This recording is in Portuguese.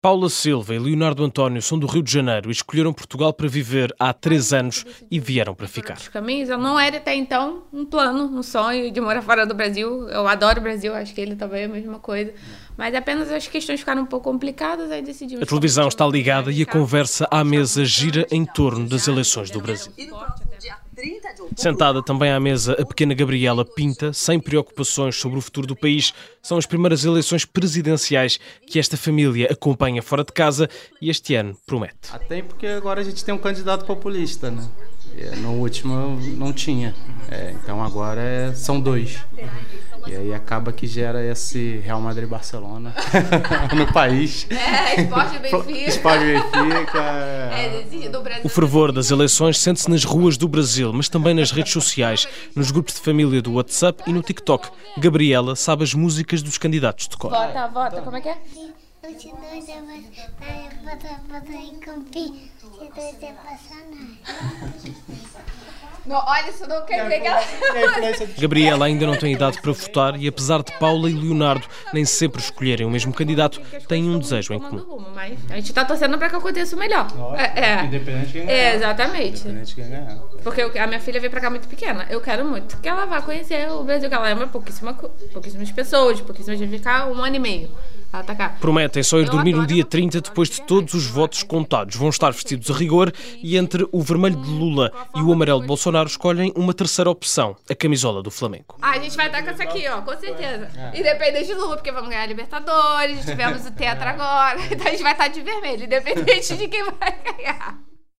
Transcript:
Paula Silva e Leonardo António são do Rio de Janeiro e escolheram Portugal para viver há três anos e vieram para ficar. Os caminhos, eu não era até então um plano, um sonho de morar fora do Brasil. Eu adoro o Brasil, acho que ele também é a mesma coisa. Mas apenas as questões ficaram um pouco complicadas, aí decidimos. A televisão está ligada e a conversa à mesa gira em torno das eleições do Brasil. Sentada também à mesa, a pequena Gabriela Pinta, sem preocupações sobre o futuro do país. São as primeiras eleições presidenciais que esta família acompanha fora de casa e este ano promete. Até porque agora a gente tem um candidato populista, né? No último não tinha. É, então agora é, são dois. E aí acaba que gera esse Real Madrid-Barcelona no país. É, esporte Benfica. esporte Benfica. É, do Brasil. O fervor das eleições sente-se nas ruas do Brasil, mas também nas redes sociais, nos grupos de família do WhatsApp e no TikTok. Gabriela sabe as músicas dos candidatos de cor. Vota, vota, como é que é? Não, olha, isso não quer dizer que ela... Gabriela ainda não tem idade para votar e, apesar de Paula e Leonardo nem sempre escolherem o mesmo candidato, têm um desejo em comum. Mas a gente tá torcendo para que aconteça o melhor. É, é. Independente de quem. É, exatamente. Independente de quem. Porque eu- a minha filha veio pra cá muito pequena. Eu quero muito que ela vá conhecer o Brasil, que ela ama pouquíssima, pouquíssimas pessoas, pouquíssimas gente ficar um ano e meio. Tá cá. Prometem só ir dormir no dia essa 30 coisa depois de dos todos os votos contados. Vão estar vestidos a rigor e entre o vermelho de Lula e o amarelo de Bolsonaro escolhem uma terceira opção, a camisola do Flamengo. Ah, a gente vai estar com essa aqui, ó, com certeza. Independente de Lula, porque vamos ganhar a Libertadores, tivemos o Tetra agora. Então a gente vai estar de vermelho, independente de quem vai ganhar.